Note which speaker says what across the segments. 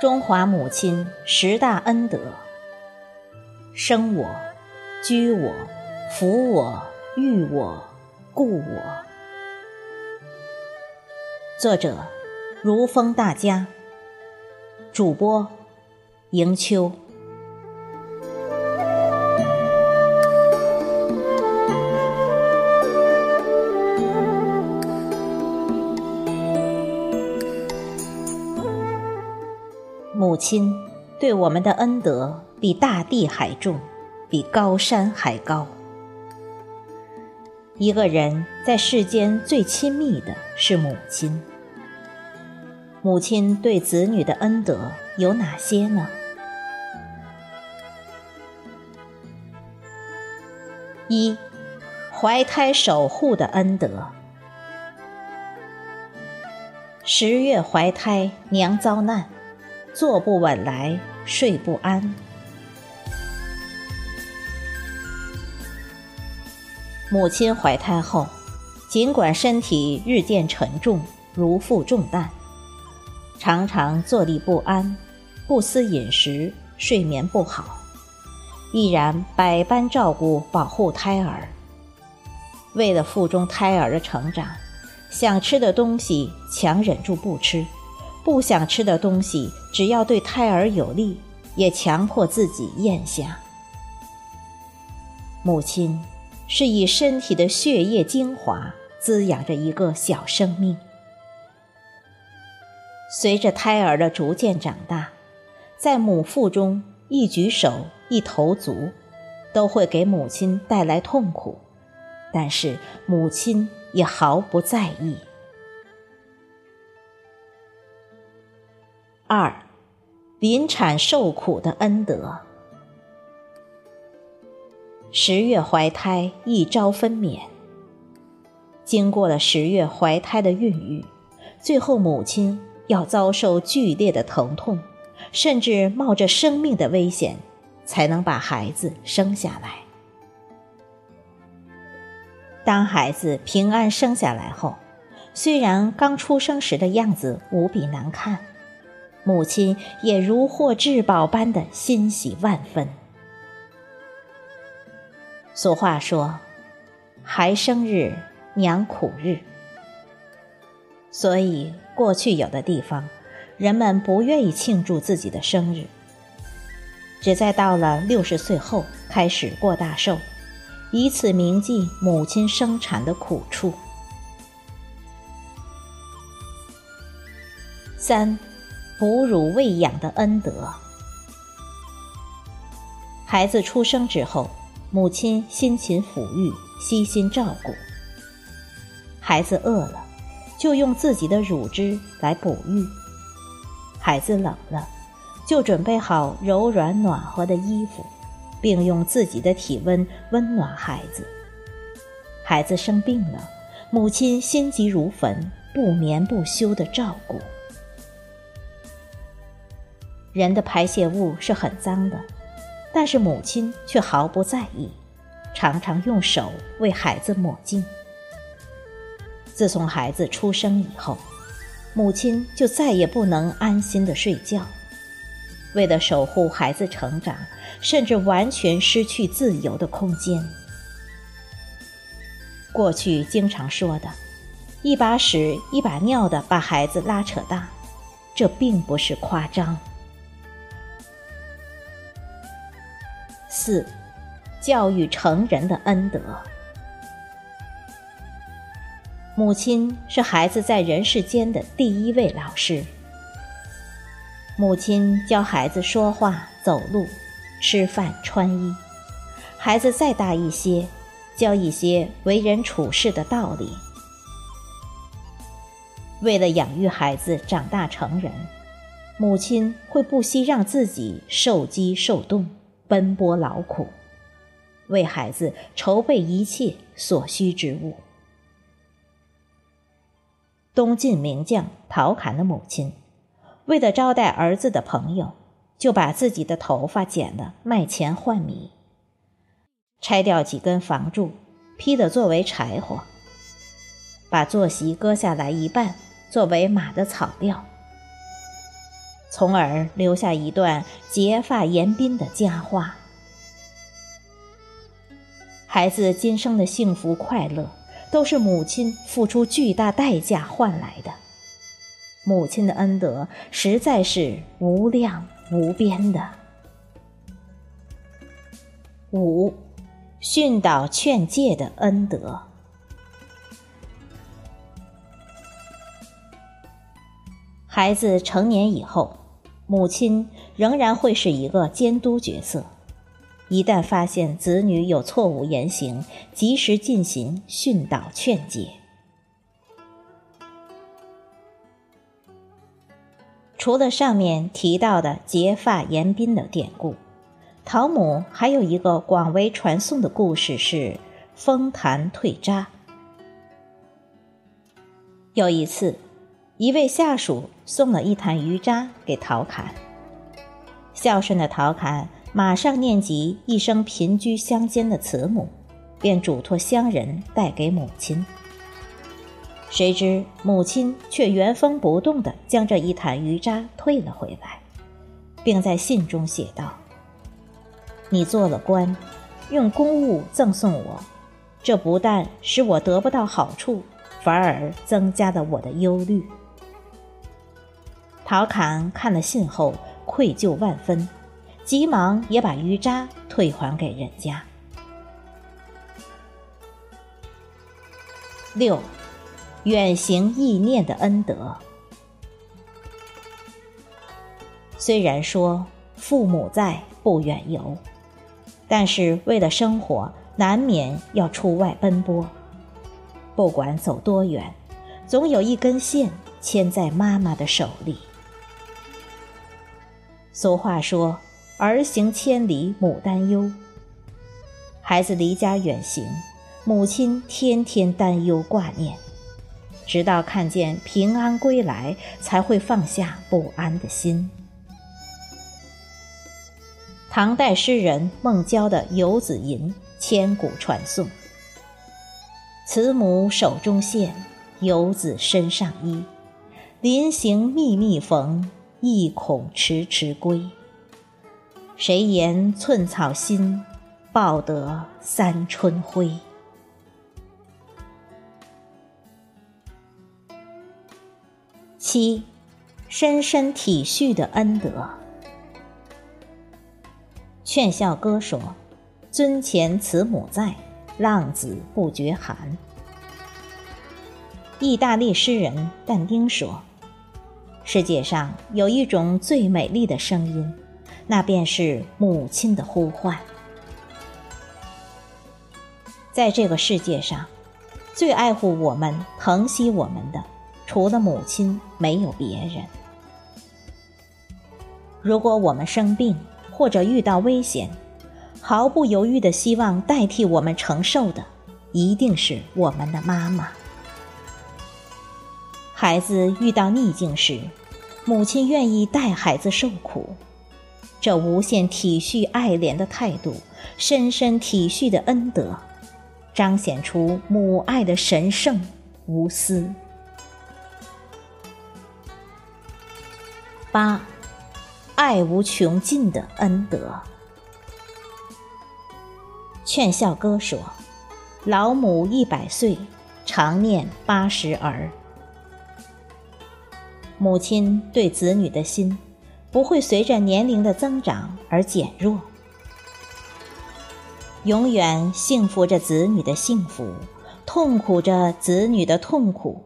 Speaker 1: 中华母亲十大恩德：生我、居我、抚我、育我、故我。作者：如风大家。主播：迎秋。亲对我们的恩德比大地还重，比高山还高。一个人在世间最亲密的是母亲。母亲对子女的恩德有哪些呢？一，怀胎守护的恩德。十月怀胎，娘遭难。坐不稳来，睡不安。母亲怀胎后，尽管身体日渐沉重，如负重担，常常坐立不安，不思饮食，睡眠不好，依然百般照顾保护胎儿。为了腹中胎儿的成长，想吃的东西强忍住不吃。不想吃的东西，只要对胎儿有利，也强迫自己咽下。母亲是以身体的血液精华滋养着一个小生命。随着胎儿的逐渐长大，在母腹中一举手一投足，都会给母亲带来痛苦，但是母亲也毫不在意。二，临产受苦的恩德。十月怀胎，一朝分娩。经过了十月怀胎的孕育，最后母亲要遭受剧烈的疼痛，甚至冒着生命的危险，才能把孩子生下来。当孩子平安生下来后，虽然刚出生时的样子无比难看。母亲也如获至宝般的欣喜万分。俗话说：“孩生日，娘苦日。”所以，过去有的地方，人们不愿意庆祝自己的生日，只在到了六十岁后开始过大寿，以此铭记母亲生产的苦处。三。哺乳喂养的恩德。孩子出生之后，母亲辛勤抚育，悉心照顾。孩子饿了，就用自己的乳汁来哺育；孩子冷了，就准备好柔软暖和的衣服，并用自己的体温温暖孩子。孩子生病了，母亲心急如焚，不眠不休的照顾。人的排泄物是很脏的，但是母亲却毫不在意，常常用手为孩子抹净。自从孩子出生以后，母亲就再也不能安心的睡觉，为了守护孩子成长，甚至完全失去自由的空间。过去经常说的“一把屎一把尿”的把孩子拉扯大，这并不是夸张。四，教育成人的恩德。母亲是孩子在人世间的第一位老师。母亲教孩子说话、走路、吃饭、穿衣；孩子再大一些，教一些为人处事的道理。为了养育孩子长大成人，母亲会不惜让自己受饥受冻。奔波劳苦，为孩子筹备一切所需之物。东晋名将陶侃的母亲，为了招待儿子的朋友，就把自己的头发剪了卖钱换米，拆掉几根房柱，劈的作为柴火，把坐席割下来一半作为马的草料。从而留下一段结发延宾的佳话。孩子今生的幸福快乐，都是母亲付出巨大代价换来的。母亲的恩德实在是无量无边的。五，训导劝诫的恩德。孩子成年以后，母亲仍然会是一个监督角色。一旦发现子女有错误言行，及时进行训导劝解。除了上面提到的结发延宾的典故，陶母还有一个广为传颂的故事是封坛退渣。有一次，一位下属送了一坛鱼渣给陶侃，孝顺的陶侃。马上念及一生贫居乡间的慈母，便嘱托乡人带给母亲。谁知母亲却原封不动地将这一坛鱼渣退了回来，并在信中写道：“你做了官，用公物赠送我，这不但使我得不到好处，反而增加了我的忧虑。”陶侃看了信后，愧疚万分。急忙也把鱼渣退还给人家。六，远行意念的恩德。虽然说父母在不远游，但是为了生活，难免要出外奔波。不管走多远，总有一根线牵在妈妈的手里。俗话说。儿行千里母担忧，孩子离家远行，母亲天天担忧挂念，直到看见平安归来，才会放下不安的心。唐代诗人孟郊的《游子吟》千古传颂：“慈母手中线，游子身上衣。临行密密缝，意恐迟迟归。”谁言寸草心，报得三春晖？七，深深体恤的恩德。劝孝歌说：“尊前慈母在，浪子不觉寒。”意大利诗人但丁说：“世界上有一种最美丽的声音。”那便是母亲的呼唤。在这个世界上，最爱护我们、疼惜我们的，除了母亲，没有别人。如果我们生病或者遇到危险，毫不犹豫的希望代替我们承受的，一定是我们的妈妈。孩子遇到逆境时，母亲愿意带孩子受苦。这无限体恤爱怜的态度，深深体恤的恩德，彰显出母爱的神圣无私。八，爱无穷尽的恩德。劝孝歌说：“老母一百岁，常念八十儿。”母亲对子女的心。不会随着年龄的增长而减弱，永远幸福着子女的幸福，痛苦着子女的痛苦。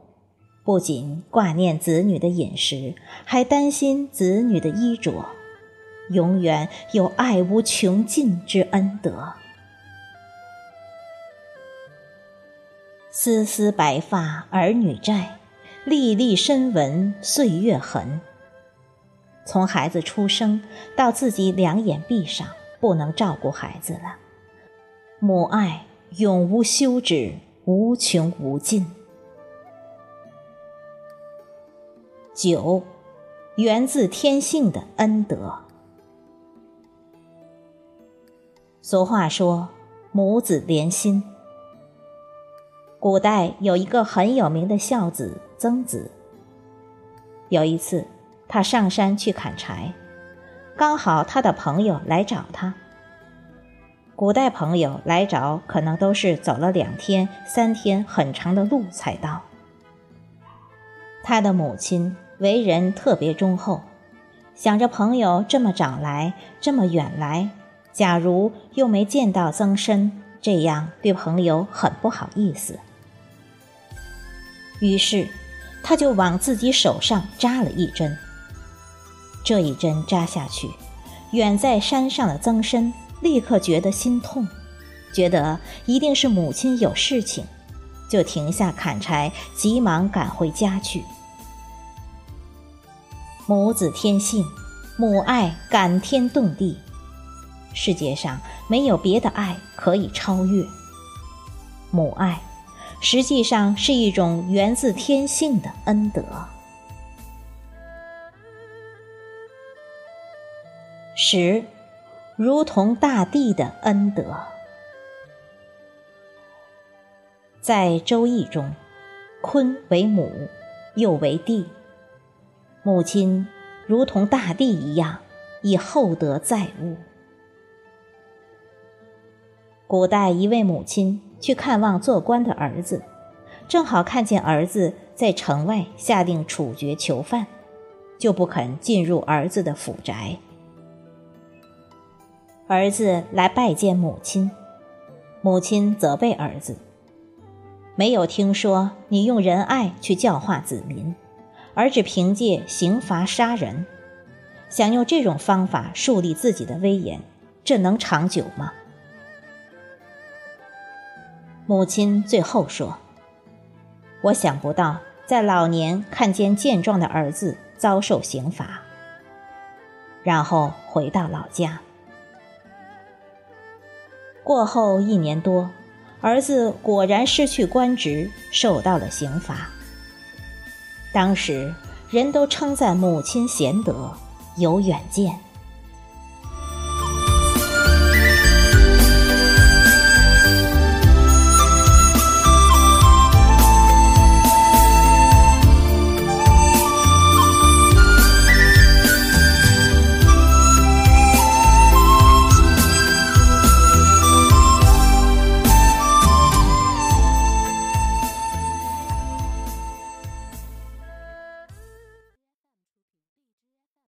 Speaker 1: 不仅挂念子女的饮食，还担心子女的衣着，永远有爱无穷尽之恩德。丝丝白发儿女债，粒粒深纹岁月痕。从孩子出生到自己两眼闭上，不能照顾孩子了，母爱永无休止，无穷无尽。九，源自天性的恩德。俗话说“母子连心”。古代有一个很有名的孝子曾子，有一次。他上山去砍柴，刚好他的朋友来找他。古代朋友来找，可能都是走了两天、三天很长的路才到。他的母亲为人特别忠厚，想着朋友这么早来，这么远来，假如又没见到曾参，这样对朋友很不好意思。于是，他就往自己手上扎了一针。这一针扎下去，远在山上的曾参。立刻觉得心痛，觉得一定是母亲有事情，就停下砍柴，急忙赶回家去。母子天性，母爱感天动地，世界上没有别的爱可以超越。母爱，实际上是一种源自天性的恩德。十。如同大地的恩德，在《周易》中，坤为母，又为地。母亲如同大地一样，以厚德载物。古代一位母亲去看望做官的儿子，正好看见儿子在城外下令处决囚犯，就不肯进入儿子的府宅。儿子来拜见母亲，母亲责备儿子：“没有听说你用仁爱去教化子民，而只凭借刑罚杀人，想用这种方法树立自己的威严，这能长久吗？”母亲最后说：“我想不到，在老年看见健壮的儿子遭受刑罚。”然后回到老家。过后一年多，儿子果然失去官职，受到了刑罚。当时人都称赞母亲贤德，有远见。